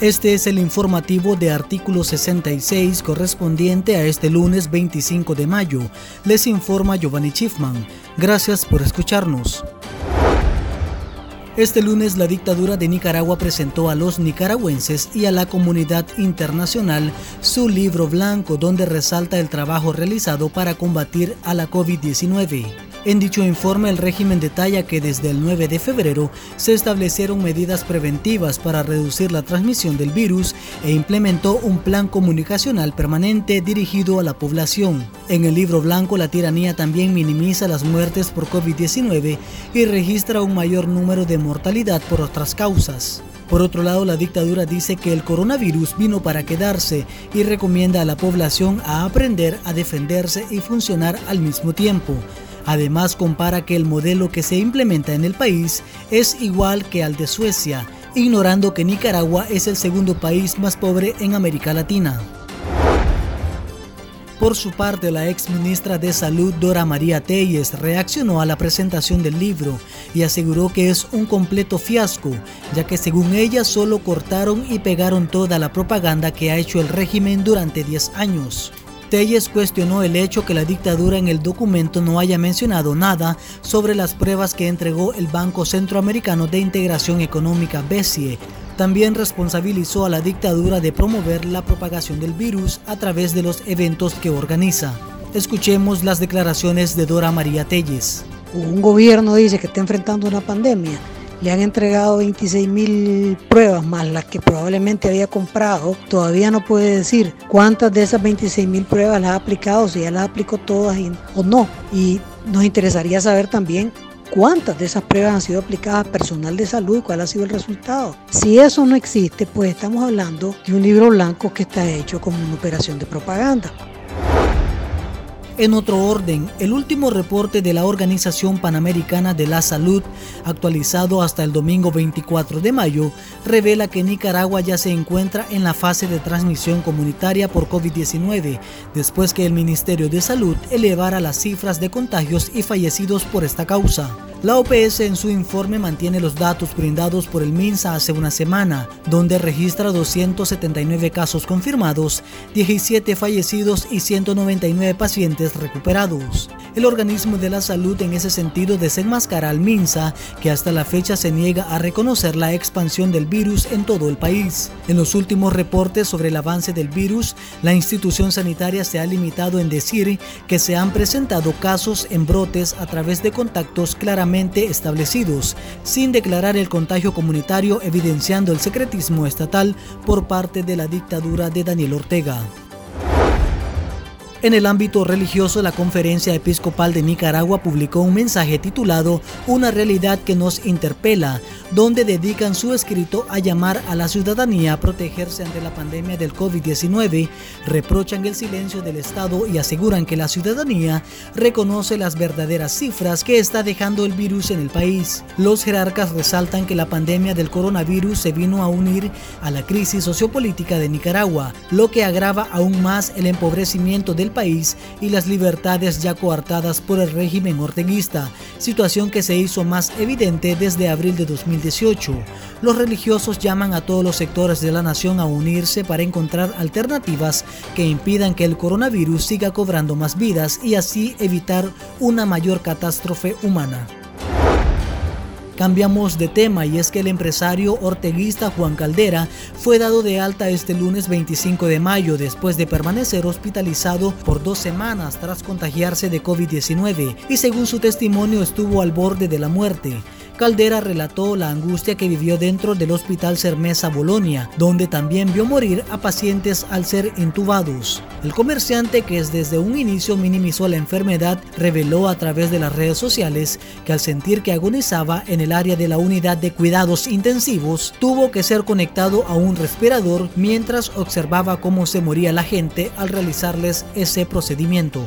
Este es el informativo de artículo 66 correspondiente a este lunes 25 de mayo. Les informa Giovanni Schiffman. Gracias por escucharnos. Este lunes la dictadura de Nicaragua presentó a los nicaragüenses y a la comunidad internacional su libro blanco donde resalta el trabajo realizado para combatir a la COVID-19. En dicho informe, el régimen detalla que desde el 9 de febrero se establecieron medidas preventivas para reducir la transmisión del virus e implementó un plan comunicacional permanente dirigido a la población. En el libro blanco, la tiranía también minimiza las muertes por COVID-19 y registra un mayor número de mortalidad por otras causas. Por otro lado, la dictadura dice que el coronavirus vino para quedarse y recomienda a la población a aprender a defenderse y funcionar al mismo tiempo. Además, compara que el modelo que se implementa en el país es igual que al de Suecia, ignorando que Nicaragua es el segundo país más pobre en América Latina. Por su parte, la ex ministra de Salud Dora María Telles reaccionó a la presentación del libro y aseguró que es un completo fiasco, ya que según ella solo cortaron y pegaron toda la propaganda que ha hecho el régimen durante 10 años. Telles cuestionó el hecho que la dictadura en el documento no haya mencionado nada sobre las pruebas que entregó el Banco Centroamericano de Integración Económica BESIE. También responsabilizó a la dictadura de promover la propagación del virus a través de los eventos que organiza. Escuchemos las declaraciones de Dora María Telles. Un gobierno dice que está enfrentando una pandemia le han entregado 26 mil pruebas más las que probablemente había comprado. Todavía no puede decir cuántas de esas 26 mil pruebas las ha aplicado, si ya las aplicó todas o no. Y nos interesaría saber también cuántas de esas pruebas han sido aplicadas a personal de salud y cuál ha sido el resultado. Si eso no existe, pues estamos hablando de un libro blanco que está hecho como una operación de propaganda. En otro orden, el último reporte de la Organización Panamericana de la Salud, actualizado hasta el domingo 24 de mayo, revela que Nicaragua ya se encuentra en la fase de transmisión comunitaria por COVID-19, después que el Ministerio de Salud elevara las cifras de contagios y fallecidos por esta causa. La OPS en su informe mantiene los datos brindados por el MINSA hace una semana, donde registra 279 casos confirmados, 17 fallecidos y 199 pacientes recuperados. El organismo de la salud en ese sentido desenmascara al MINSA, que hasta la fecha se niega a reconocer la expansión del virus en todo el país. En los últimos reportes sobre el avance del virus, la institución sanitaria se ha limitado en decir que se han presentado casos en brotes a través de contactos claramente establecidos, sin declarar el contagio comunitario evidenciando el secretismo estatal por parte de la dictadura de Daniel Ortega. En el ámbito religioso, la Conferencia Episcopal de Nicaragua publicó un mensaje titulado Una realidad que nos interpela, donde dedican su escrito a llamar a la ciudadanía a protegerse ante la pandemia del COVID-19, reprochan el silencio del Estado y aseguran que la ciudadanía reconoce las verdaderas cifras que está dejando el virus en el país. Los jerarcas resaltan que la pandemia del coronavirus se vino a unir a la crisis sociopolítica de Nicaragua, lo que agrava aún más el empobrecimiento del país y las libertades ya coartadas por el régimen orteguista, situación que se hizo más evidente desde abril de 2018. Los religiosos llaman a todos los sectores de la nación a unirse para encontrar alternativas que impidan que el coronavirus siga cobrando más vidas y así evitar una mayor catástrofe humana. Cambiamos de tema y es que el empresario orteguista Juan Caldera fue dado de alta este lunes 25 de mayo después de permanecer hospitalizado por dos semanas tras contagiarse de COVID-19 y según su testimonio estuvo al borde de la muerte. Caldera relató la angustia que vivió dentro del Hospital Cermesa Bolonia, donde también vio morir a pacientes al ser intubados. El comerciante, que desde un inicio minimizó la enfermedad, reveló a través de las redes sociales que al sentir que agonizaba en el área de la unidad de cuidados intensivos, tuvo que ser conectado a un respirador mientras observaba cómo se moría la gente al realizarles ese procedimiento.